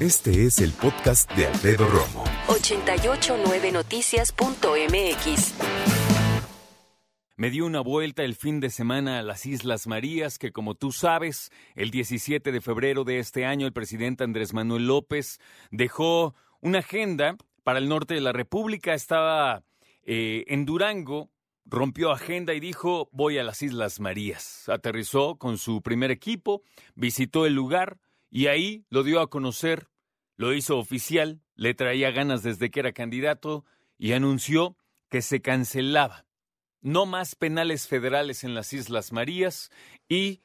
Este es el podcast de Alfredo Romo. 889noticias.mx. Me dio una vuelta el fin de semana a las Islas Marías, que como tú sabes, el 17 de febrero de este año el presidente Andrés Manuel López dejó una agenda para el norte de la República. Estaba eh, en Durango, rompió agenda y dijo voy a las Islas Marías. Aterrizó con su primer equipo, visitó el lugar y ahí lo dio a conocer, lo hizo oficial, le traía ganas desde que era candidato y anunció que se cancelaba no más penales federales en las Islas Marías y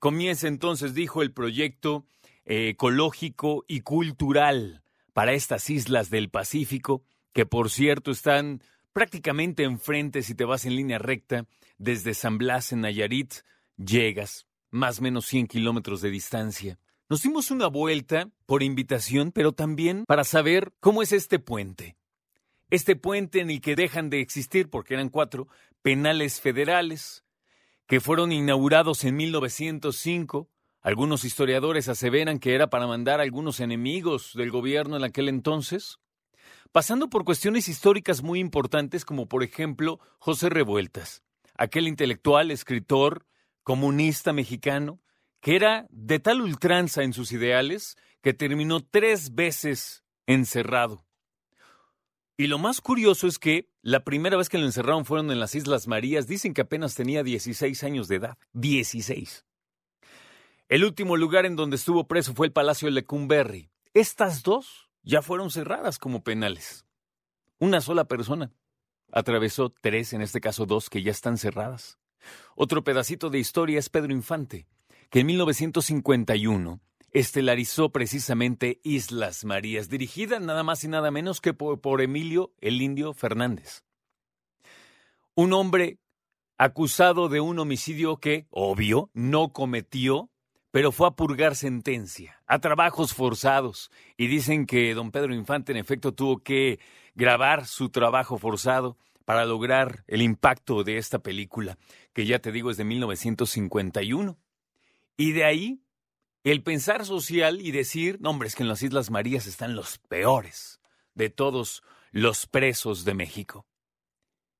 comienza entonces, dijo, el proyecto eh, ecológico y cultural para estas islas del Pacífico, que por cierto están prácticamente enfrente si te vas en línea recta desde San Blas en Nayarit, llegas más o menos 100 kilómetros de distancia. Nos dimos una vuelta por invitación, pero también para saber cómo es este puente. Este puente en el que dejan de existir, porque eran cuatro, penales federales, que fueron inaugurados en 1905. Algunos historiadores aseveran que era para mandar a algunos enemigos del gobierno en aquel entonces, pasando por cuestiones históricas muy importantes como por ejemplo José Revueltas, aquel intelectual, escritor, comunista mexicano, que era de tal ultranza en sus ideales que terminó tres veces encerrado. Y lo más curioso es que la primera vez que lo encerraron fueron en las Islas Marías. Dicen que apenas tenía 16 años de edad. 16. El último lugar en donde estuvo preso fue el Palacio de Lecumberri. Estas dos ya fueron cerradas como penales. Una sola persona atravesó tres, en este caso dos, que ya están cerradas. Otro pedacito de historia es Pedro Infante, que en 1951 estelarizó precisamente Islas Marías, dirigida nada más y nada menos que por, Emilio el Indio Fernández. Un hombre acusado de un homicidio que, obvio, no cometió, pero fue a purgar sentencia, a trabajos forzados. Y dicen que don Pedro Infante en efecto tuvo que grabar su trabajo forzado para lograr el impacto de esta película, que ya te digo es de 1951. Y de ahí el pensar social y decir, no, hombre, es que en las Islas Marías están los peores de todos los presos de México.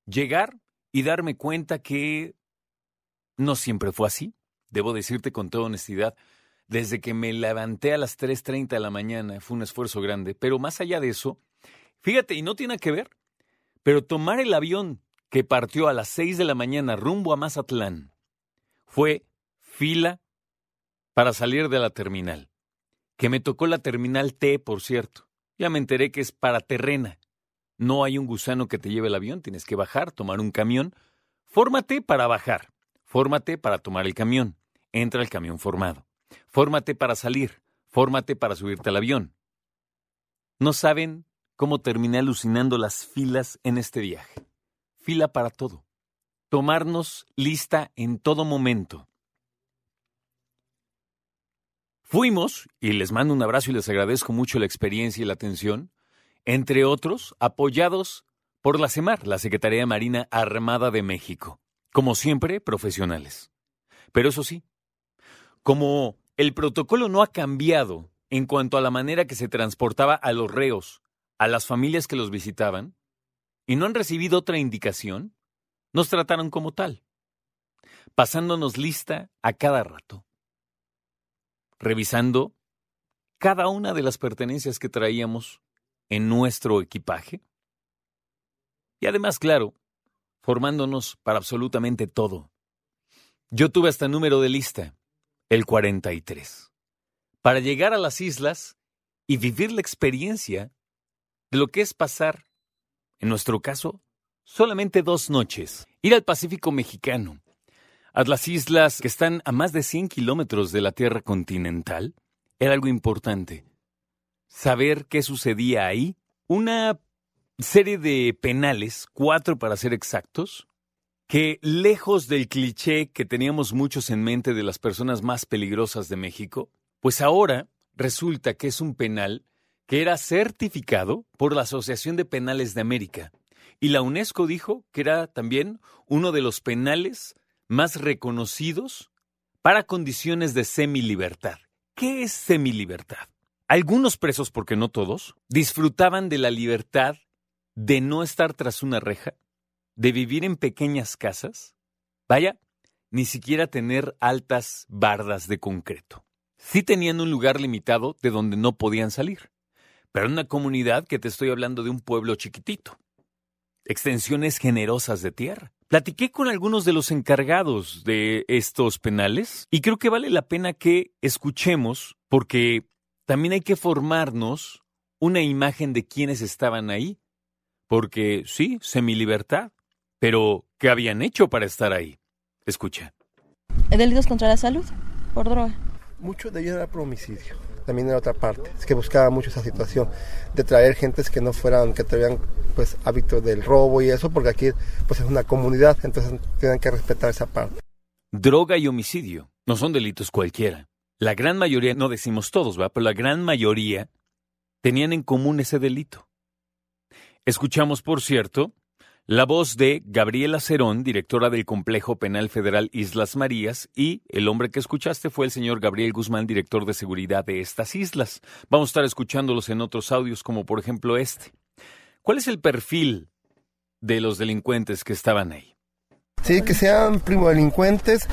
Llegar y darme cuenta que no siempre fue así. Debo decirte con toda honestidad, desde que me levanté a las 3.30 de la mañana fue un esfuerzo grande, pero más allá de eso, fíjate, y no tiene que ver, pero tomar el avión que partió a las 6 de la mañana rumbo a Mazatlán fue fila para salir de la terminal. Que me tocó la terminal T, por cierto. Ya me enteré que es para terrena. No hay un gusano que te lleve el avión, tienes que bajar, tomar un camión. Fórmate para bajar. Fórmate para tomar el camión. Entra el camión formado. Fórmate para salir. Fórmate para subirte al avión. No saben cómo terminé alucinando las filas en este viaje. Fila para todo. Tomarnos lista en todo momento. Fuimos, y les mando un abrazo y les agradezco mucho la experiencia y la atención, entre otros, apoyados por la CEMAR, la Secretaría Marina Armada de México. Como siempre, profesionales. Pero eso sí, como el protocolo no ha cambiado en cuanto a la manera que se transportaba a los reos, a las familias que los visitaban, y no han recibido otra indicación, nos trataron como tal, pasándonos lista a cada rato revisando cada una de las pertenencias que traíamos en nuestro equipaje. Y además, claro, formándonos para absolutamente todo. Yo tuve hasta número de lista, el 43, para llegar a las islas y vivir la experiencia de lo que es pasar, en nuestro caso, solamente dos noches, ir al Pacífico mexicano, a las islas que están a más de 100 kilómetros de la Tierra continental, era algo importante. Saber qué sucedía ahí. Una serie de penales, cuatro para ser exactos, que lejos del cliché que teníamos muchos en mente de las personas más peligrosas de México, pues ahora resulta que es un penal que era certificado por la Asociación de Penales de América. Y la UNESCO dijo que era también uno de los penales más reconocidos para condiciones de semilibertad. ¿Qué es semilibertad? Algunos presos, porque no todos, disfrutaban de la libertad de no estar tras una reja, de vivir en pequeñas casas, vaya, ni siquiera tener altas bardas de concreto. Sí tenían un lugar limitado de donde no podían salir, pero en una comunidad que te estoy hablando de un pueblo chiquitito. Extensiones generosas de tierra. Platiqué con algunos de los encargados de estos penales y creo que vale la pena que escuchemos porque también hay que formarnos una imagen de quienes estaban ahí. Porque sí, semilibertad, pero, ¿qué habían hecho para estar ahí? Escucha. Delitos contra la salud por droga. Mucho de ellos era por homicidio. También era otra parte. Es que buscaba mucho esa situación de traer gentes que no fueran, que tuvieran pues hábitos del robo y eso, porque aquí pues es una comunidad, entonces tienen que respetar esa parte. Droga y homicidio no son delitos cualquiera. La gran mayoría, no decimos todos, ¿va? Pero la gran mayoría tenían en común ese delito. Escuchamos, por cierto, la voz de Gabriela Cerón, directora del Complejo Penal Federal Islas Marías, y el hombre que escuchaste fue el señor Gabriel Guzmán, director de seguridad de estas islas. Vamos a estar escuchándolos en otros audios, como por ejemplo este. ¿Cuál es el perfil de los delincuentes que estaban ahí? Sí, que sean primo delincuentes,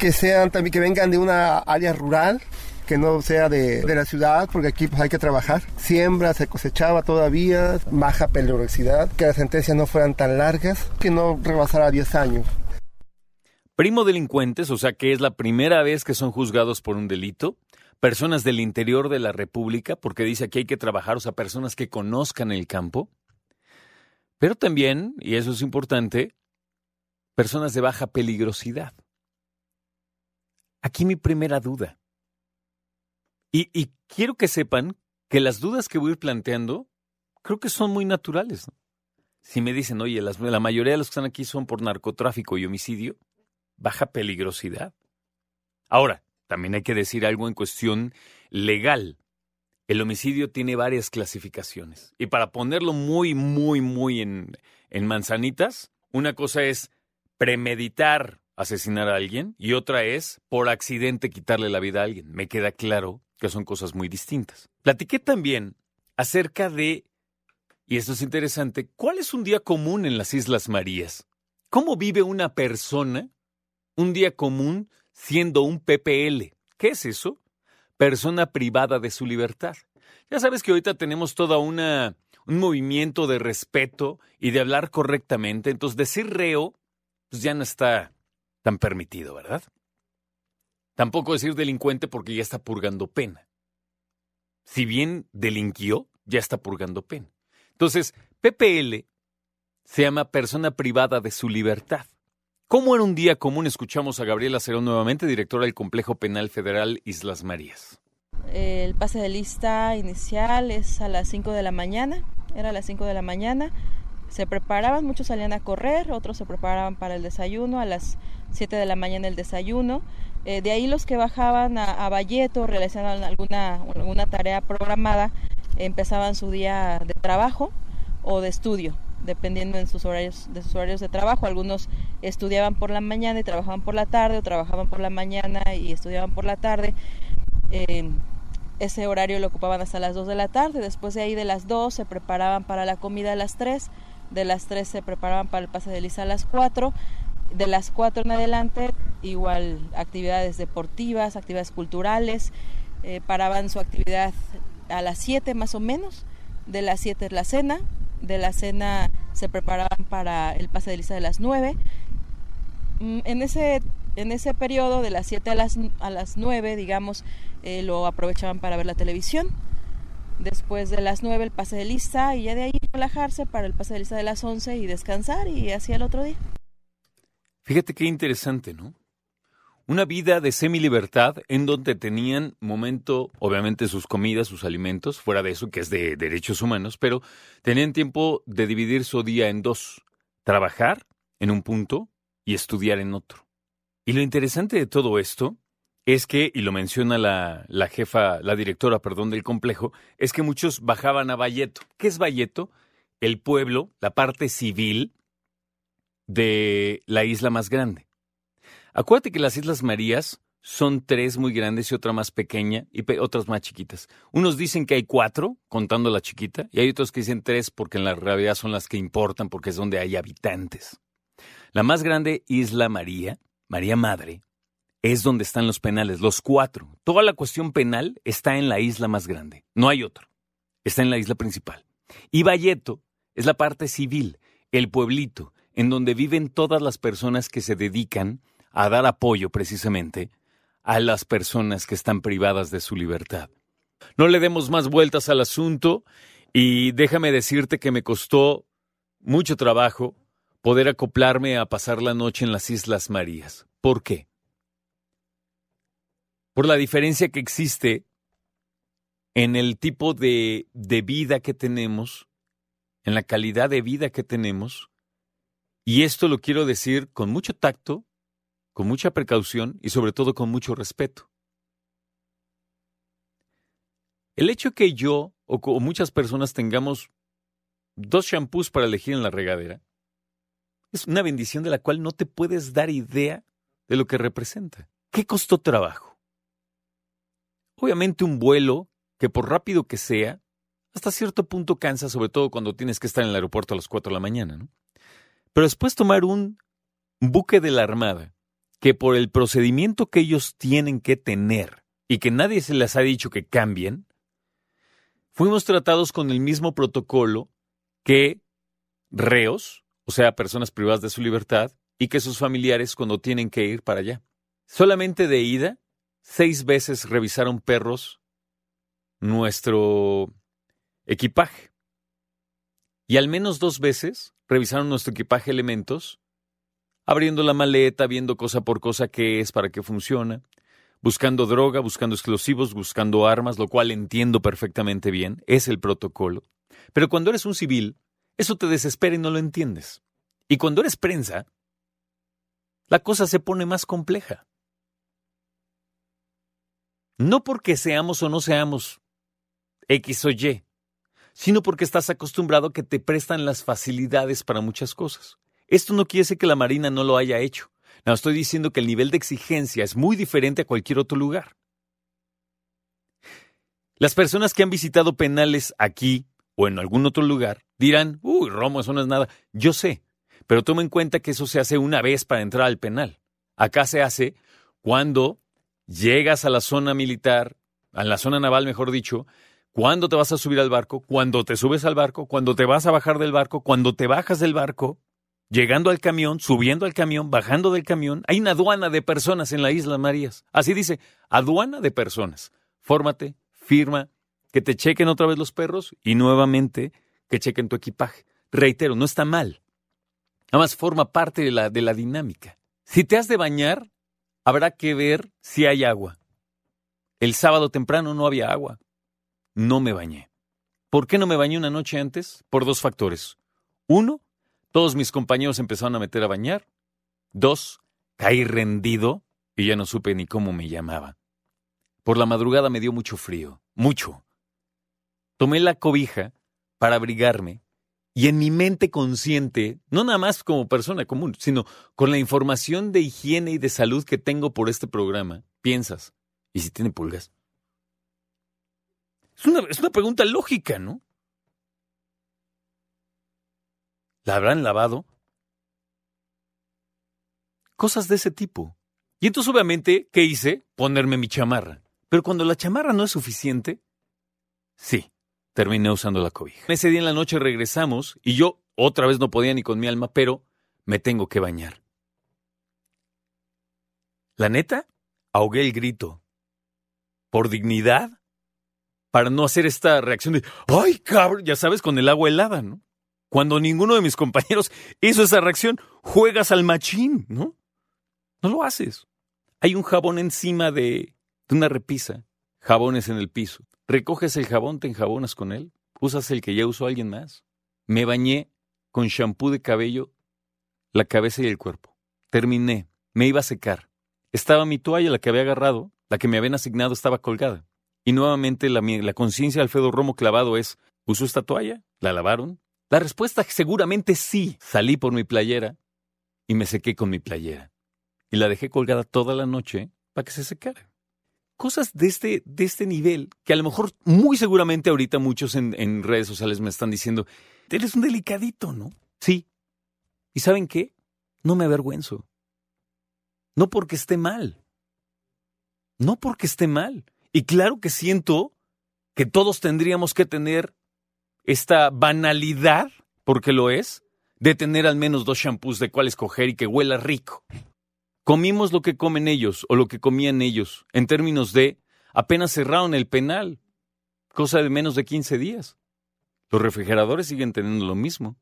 que sean también que vengan de una área rural, que no sea de, de, la ciudad, porque aquí pues, hay que trabajar. Siembra, se cosechaba todavía, baja peligrosidad, que las sentencias no fueran tan largas, que no rebasara 10 años. Primo delincuentes, o sea que es la primera vez que son juzgados por un delito. Personas del interior de la República, porque dice que hay que trabajar, o sea, personas que conozcan el campo. Pero también, y eso es importante, personas de baja peligrosidad. Aquí mi primera duda. Y, quiero que sepan que las dudas que voy a ir planteando creo que son muy naturales. Si me dicen, oye, las, la mayoría de los que están aquí son por narcotráfico y homicidio, baja peligrosidad. Ahora, también hay que decir algo en cuestión legal. El homicidio tiene varias clasificaciones. Y para ponerlo muy, muy, muy en, en manzanitas, una cosa es premeditar asesinar a alguien y otra es por accidente quitarle la vida a alguien. Me queda claro que son cosas muy distintas. Platiqué también acerca de, y esto es interesante, ¿cuál es un día común en las Islas Marías? ¿Cómo vive una persona un día común siendo un PPL? ¿Qué es eso? Persona privada de su libertad. Ya sabes que ahorita tenemos toda una un movimiento de respeto y de hablar correctamente, entonces decir reo pues ya no está tan permitido, ¿verdad? Tampoco decir delincuente porque ya está purgando pena. Si bien delinquió, ya está purgando pena. Entonces, PPL se llama persona privada de su libertad. ¿Cómo era un día común? Escuchamos a Gabriela Cerón nuevamente, directora del Complejo Penal Federal Islas Marías. El pase de lista inicial es a las 5 de la mañana, era a las 5 de la mañana. Se preparaban, muchos salían a correr, otros se preparaban para el desayuno, a las 7 de la mañana el desayuno. Eh, de ahí los que bajaban a, a Valleto, realizaban alguna, alguna tarea programada, empezaban su día de trabajo o de estudio, dependiendo en sus horarios, de sus horarios de trabajo. Algunos estudiaban por la mañana y trabajaban por la tarde, o trabajaban por la mañana y estudiaban por la tarde. Eh, ese horario lo ocupaban hasta las 2 de la tarde. Después de ahí de las 2 se preparaban para la comida a las 3. De las 3 se preparaban para el pase de lisa a las 4 de las 4 en adelante, igual actividades deportivas, actividades culturales, eh, paraban su actividad a las 7 más o menos, de las 7 es la cena, de la cena se preparaban para el pase de lista de las 9. Mm, en ese, en ese periodo, de las 7 a las, a las 9, digamos, eh, lo aprovechaban para ver la televisión. Después de las 9 el pase de lista y ya de ahí relajarse para el pase de lista de las 11 y descansar y así el otro día. Fíjate qué interesante, ¿no? Una vida de semi-libertad en donde tenían momento, obviamente sus comidas, sus alimentos, fuera de eso que es de derechos humanos, pero tenían tiempo de dividir su día en dos, trabajar en un punto y estudiar en otro. Y lo interesante de todo esto es que, y lo menciona la, la jefa, la directora, perdón, del complejo, es que muchos bajaban a Valleto. ¿Qué es Valleto? El pueblo, la parte civil de la isla más grande. Acuérdate que las Islas Marías son tres muy grandes y otra más pequeña y otras más chiquitas. Unos dicen que hay cuatro, contando la chiquita, y hay otros que dicen tres porque en la realidad son las que importan porque es donde hay habitantes. La más grande Isla María, María Madre, es donde están los penales, los cuatro. Toda la cuestión penal está en la isla más grande, no hay otro. Está en la isla principal. Y Valleto es la parte civil, el pueblito, en donde viven todas las personas que se dedican a dar apoyo precisamente a las personas que están privadas de su libertad. No le demos más vueltas al asunto y déjame decirte que me costó mucho trabajo poder acoplarme a pasar la noche en las Islas Marías. ¿Por qué? Por la diferencia que existe en el tipo de, de vida que tenemos, en la calidad de vida que tenemos, y esto lo quiero decir con mucho tacto, con mucha precaución y sobre todo con mucho respeto. El hecho que yo o, muchas personas tengamos dos shampoos para elegir en la regadera es una bendición de la cual no te puedes dar idea de lo que representa. ¿Qué costó trabajo? Obviamente un vuelo que por rápido que sea, hasta cierto punto cansa, sobre todo cuando tienes que estar en el aeropuerto a las 4 de la mañana, ¿no? Pero después tomar un buque de la Armada, que por el procedimiento que ellos tienen que tener y que nadie se les ha dicho que cambien, fuimos tratados con el mismo protocolo que reos, o sea, personas privadas de su libertad, y que sus familiares cuando tienen que ir para allá. Solamente de ida, seis veces revisaron perros nuestro equipaje. Y al menos dos veces revisaron nuestro equipaje elementos, abriendo la maleta, viendo cosa por cosa qué es, para qué funciona, buscando droga, buscando explosivos, buscando armas, lo cual entiendo perfectamente bien, es el protocolo. Pero cuando eres un civil, eso te desespera y no lo entiendes. Y cuando eres prensa, la cosa se pone más compleja. No porque seamos o no seamos X o Y, sino porque estás acostumbrado a que te prestan las facilidades para muchas cosas. Esto no quiere decir que la Marina no lo haya hecho. No, estoy diciendo que el nivel de exigencia es muy diferente a cualquier otro lugar. Las personas que han visitado penales aquí o en algún otro lugar dirán, uy, Romo, eso no es nada. Yo sé, pero toma en cuenta que eso se hace una vez para entrar al penal. Acá se hace cuando llegas a la zona militar, a la zona naval, mejor dicho, cuándo te vas a subir al barco, cuando te subes al barco, cuando te vas a bajar del barco, cuando te bajas del barco, llegando al camión, subiendo al camión, bajando del camión. Hay una aduana de personas en la Isla Marías. Así dice, aduana de personas. Fórmate, firma, que te chequen otra vez los perros y nuevamente que chequen tu equipaje. Reitero, no está mal. Nada más forma parte de la, de la dinámica. Si te has de bañar, habrá que ver si hay agua. El sábado temprano no había agua no me bañé. ¿Por qué no me bañé una noche antes? Por dos factores. Uno, todos mis compañeros empezaron a meter a bañar. Dos, caí rendido y ya no supe ni cómo me llamaba. Por la madrugada me dio mucho frío, mucho. Tomé la cobija para abrigarme y en mi mente consciente, no nada más como persona común, sino con la información de higiene y de salud que tengo por este programa, piensas, ¿y si tiene pulgas? Es una, es una pregunta lógica, ¿no? ¿La habrán lavado? Cosas de ese tipo. Y entonces obviamente, ¿qué hice? Ponerme mi chamarra. Pero cuando la chamarra no es suficiente, sí, terminé usando la cobija. Ese día en la noche regresamos y yo otra vez no podía ni con mi alma, pero me tengo que bañar. La neta, ahogué el grito. Por dignidad, para no hacer esta reacción de, ay, cabrón, ya sabes, con el agua helada, ¿no? Cuando ninguno de mis compañeros hizo esa reacción, juegas al machín, ¿no? No lo haces. Hay un jabón encima de, una repisa, jabones en el piso. Recoges el jabón, te enjabonas con él, usas el que ya usó alguien más. Me bañé con shampoo de cabello, la cabeza y el cuerpo. Terminé, me iba a secar. Estaba mi toalla, la que había agarrado, la que me habían asignado estaba colgada. Y nuevamente la, la conciencia de Alfredo Romo clavado es, ¿usó esta toalla? ¿La lavaron? La respuesta seguramente sí. Salí por mi playera y me sequé con mi playera. Y la dejé colgada toda la noche para que se secara. Cosas de este, de este nivel que a lo mejor muy seguramente ahorita muchos en, en redes sociales me están diciendo, eres un delicadito, ¿no? Sí. ¿Y saben qué? No me avergüenzo. No porque esté mal. No porque esté mal. Y claro que siento que todos tendríamos que tener esta banalidad, porque lo es, de tener al menos dos shampoos de cuál escoger y que huela rico. Comimos lo que comen ellos o lo que comían ellos, en términos de apenas cerraron el penal, cosa de menos de 15 días. Los refrigeradores siguen teniendo lo mismo.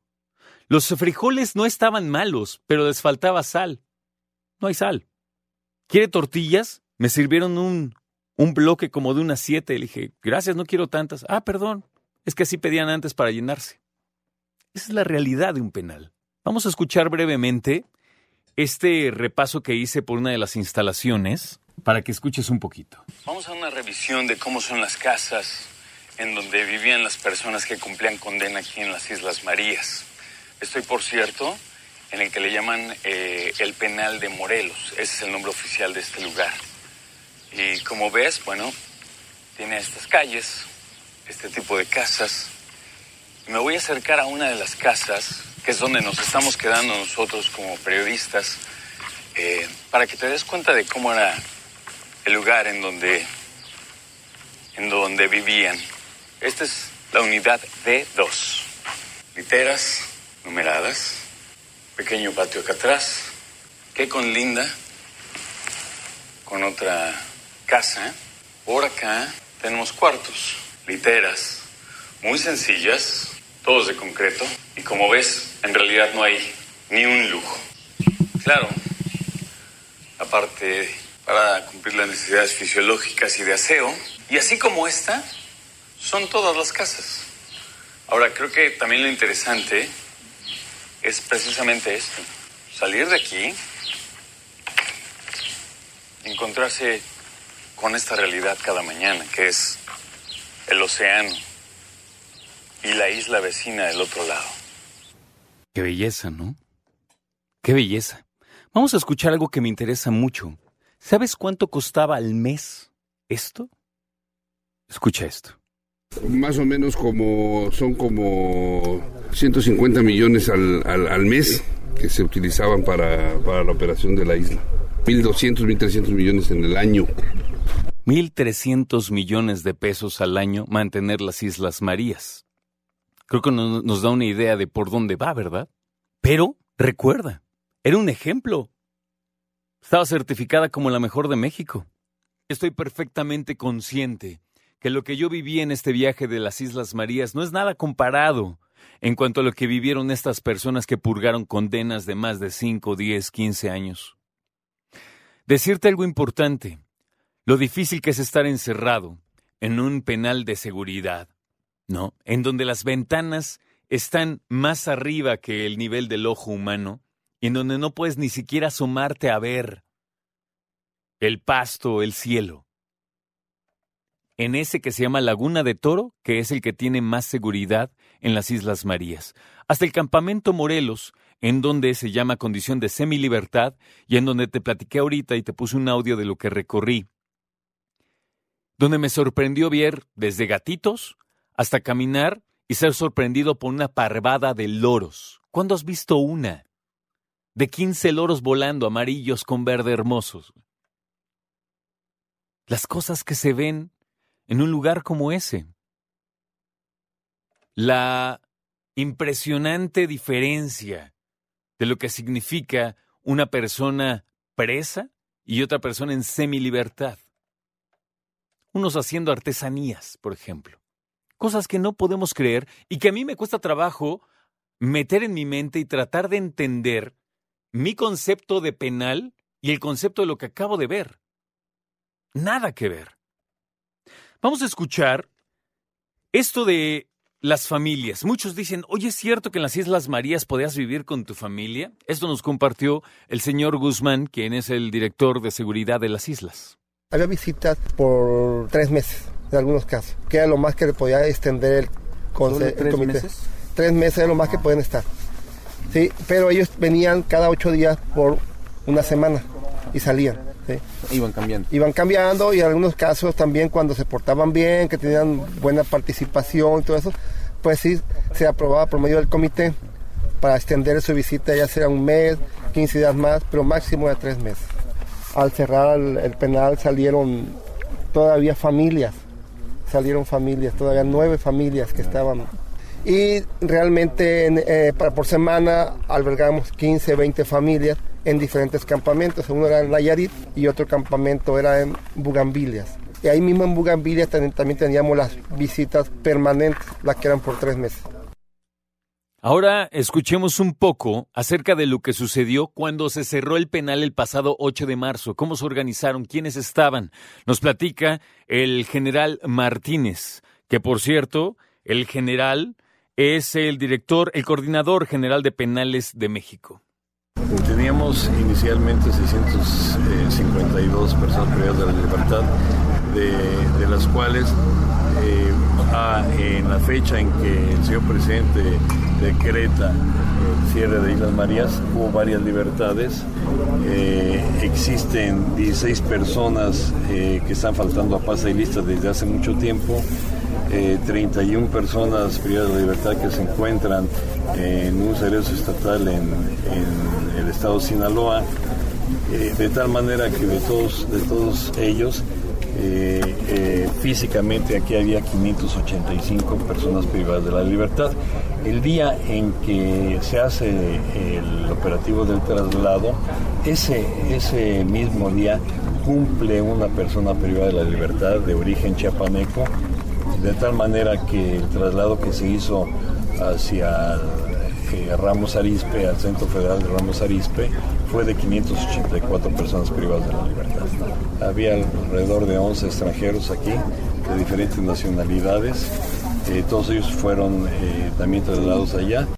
Los frijoles no estaban malos, pero les faltaba sal. No hay sal. ¿Quiere tortillas? Me sirvieron un, un bloque como de unas siete. Le dije, gracias, no quiero tantas. Ah, perdón. Es que así pedían antes para llenarse. Esa es la realidad de un penal. Vamos a escuchar brevemente este repaso que hice por una de las instalaciones para que escuches un poquito. Vamos a una revisión de cómo son las casas en donde vivían las personas que cumplían condena aquí en las Islas Marías. Estoy, por cierto, en el que le llaman eh, el penal de Morelos. Ese es el nombre oficial de este lugar. Y como ves, bueno, tiene estas calles, este tipo de casas. Me voy a acercar a una de las casas, que es donde nos estamos quedando nosotros como periodistas, eh, para que te des cuenta de cómo era el lugar en donde, en donde vivían. Esta es la unidad D2. Literas numeradas, pequeño patio acá atrás, que con linda, con otra casa. Por acá tenemos cuartos literas, muy sencillas, todos de concreto, y como ves, en realidad no hay ni un lujo. Claro, aparte para cumplir las necesidades fisiológicas y de aseo, y así como esta, son todas las casas. Ahora, creo que también lo interesante es precisamente esto, salir de aquí, encontrarse con esta realidad cada mañana, que es el océano y la isla vecina del otro lado. Qué belleza, ¿no? Qué belleza. Vamos a escuchar algo que me interesa mucho. ¿Sabes cuánto costaba al mes esto? Escucha esto. Más o menos como son como 150 millones al, al, mes que se utilizaban para, para la operación de la isla. 1.200, 1.300 millones en el año. 1.300 millones de pesos al año mantener las Islas Marías. Creo que nos da una idea de por dónde va, ¿verdad? Pero, recuerda, era un ejemplo. Estaba certificada como la mejor de México. Estoy perfectamente consciente que lo que yo viví en este viaje de las Islas Marías no es nada comparado en cuanto a lo que vivieron estas personas que purgaron condenas de más de 5, 10, 15 años. Decirte algo importante, lo difícil que es estar encerrado en un penal de seguridad, ¿no? En donde las ventanas están más arriba que el nivel del ojo humano y en donde no puedes ni siquiera asomarte a ver el pasto, el cielo. En ese que se llama Laguna de Toro, que es el que tiene más seguridad en las Islas Marías. Hasta el campamento Morelos, en donde se llama condición de semilibertad y en donde te platiqué ahorita y te puse un audio de lo que recorrí donde me sorprendió ver desde gatitos hasta caminar y ser sorprendido por una parvada de loros. ¿Cuándo has visto una? De quince loros volando amarillos con verde hermosos. Las cosas que se ven en un lugar como ese. La impresionante diferencia de lo que significa una persona presa y otra persona en semilibertad unos haciendo artesanías, por ejemplo. Cosas que no podemos creer y que a mí me cuesta trabajo meter en mi mente y tratar de entender mi concepto de penal y el concepto de lo que acabo de ver. Nada que ver. Vamos a escuchar esto de las familias. Muchos dicen, oye, ¿es cierto que en las Islas Marías podías vivir con tu familia? Esto nos compartió el señor Guzmán, quien es el director de seguridad de las islas. Había visitas por tres meses, en algunos casos, que era lo más que le podía extender el, tres comité. meses? Tres meses es lo más que pueden estar. Sí, pero ellos venían cada ocho días por una semana y salían. ¿sí? Iban cambiando. Iban cambiando y en algunos casos también cuando se portaban bien, que tenían buena participación y todo eso, pues sí, se aprobaba por medio del comité para extender su visita ya sea un mes, 15 días más, pero máximo de tres meses. Al cerrar el, penal salieron todavía familias, salieron familias, todavía nueve familias que estaban. Y realmente en, eh, por semana albergamos 15, 20 familias en diferentes campamentos. Uno era en Nayarit y otro campamento era en Bugambilias. Y ahí mismo en Bugambilias también, también teníamos las visitas permanentes, las que eran por tres meses. Ahora escuchemos un poco acerca de lo que sucedió cuando se cerró el penal el pasado 8 de marzo, cómo se organizaron, quiénes estaban. Nos platica el general Martínez, que por cierto, el general es el director, el coordinador general de penales de México. Teníamos inicialmente 652 personas privadas de la libertad, de, de las cuales eh, en la fecha en que el señor presidente decreta el cierre de Islas Marías, hubo varias libertades. Eh, existen 16 personas eh, que están faltando a paz y lista desde hace mucho tiempo. Eh, 31 personas privadas de libertad que se encuentran en un cerezo estatal en, en el estado de Sinaloa, de tal manera que de todos, de todos ellos, eh, eh, físicamente aquí había 585 personas privadas de la libertad. El día en que se hace el operativo del traslado, ese, ese mismo día cumple una persona privada de la libertad de origen chiapaneco, de tal manera que el traslado que se hizo hacia eh, Ramos Arizpe, al Centro Federal de Ramos Arizpe, fue de 584 personas privadas de la libertad. Había alrededor de 11 extranjeros aquí, de diferentes nacionalidades. Eh, todos ellos fueron eh, también trasladados allá.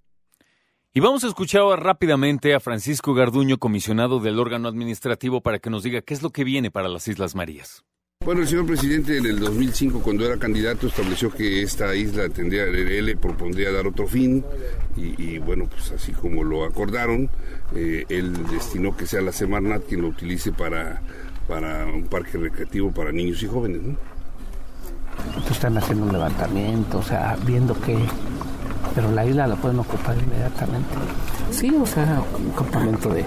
Y vamos a escuchar ahora rápidamente a Francisco Garduño, comisionado del órgano administrativo, para que nos diga qué es lo que viene para las Islas Marías. Bueno, el señor presidente en el 2005, cuando era candidato, estableció que esta isla tendría, él le propondría dar otro fin y, y, bueno, pues así como lo acordaron, eh, él destinó que sea la Semarnat quien lo utilice para, para un parque recreativo para niños y jóvenes. ¿no? Entonces están haciendo un levantamiento, o sea, viendo que... Pero la isla la pueden ocupar inmediatamente. Sí, o sea, un campamento de...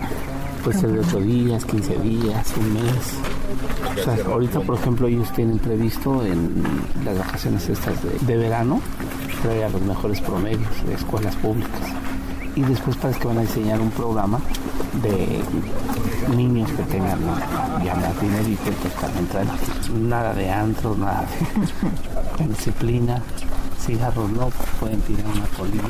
Puede ser de 8 días, 15 días, un mes. O sea, ahorita, por ejemplo, ellos tienen previsto en las vacaciones estas de, de verano traer a los mejores promedios de escuelas públicas. Y después parece que van a diseñar un programa de niños que tengan ya más dinerito, también traen nada de antro, nada de disciplina, cigarros no, pueden tirar una polilla.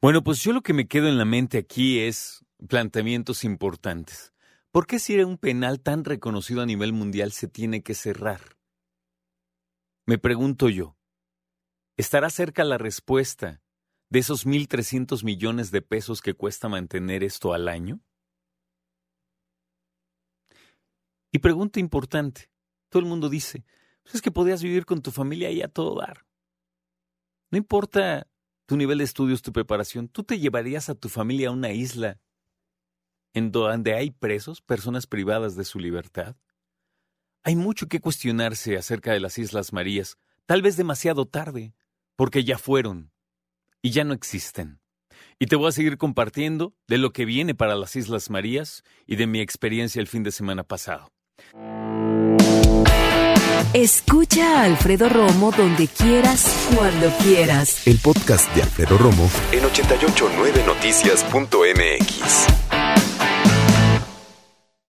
Bueno, pues yo lo que me quedo en la mente aquí es planteamientos importantes. ¿Por qué si era un penal tan reconocido a nivel mundial se tiene que cerrar? Me pregunto yo, ¿estará cerca la respuesta de esos 1.300 millones de pesos que cuesta mantener esto al año? Y pregunta importante, todo el mundo dice, pues es que podías vivir con tu familia y a todo dar. No importa tu nivel de estudios, tu preparación, ¿tú te llevarías a tu familia a una isla en donde hay presos, personas privadas de su libertad? Hay mucho que cuestionarse acerca de las Islas Marías, tal vez demasiado tarde, porque ya fueron y ya no existen. Y te voy a seguir compartiendo de lo que viene para las Islas Marías y de mi experiencia el fin de semana pasado. Escucha a Alfredo Romo donde quieras, cuando quieras. El podcast de Alfredo Romo en 889noticias.mx.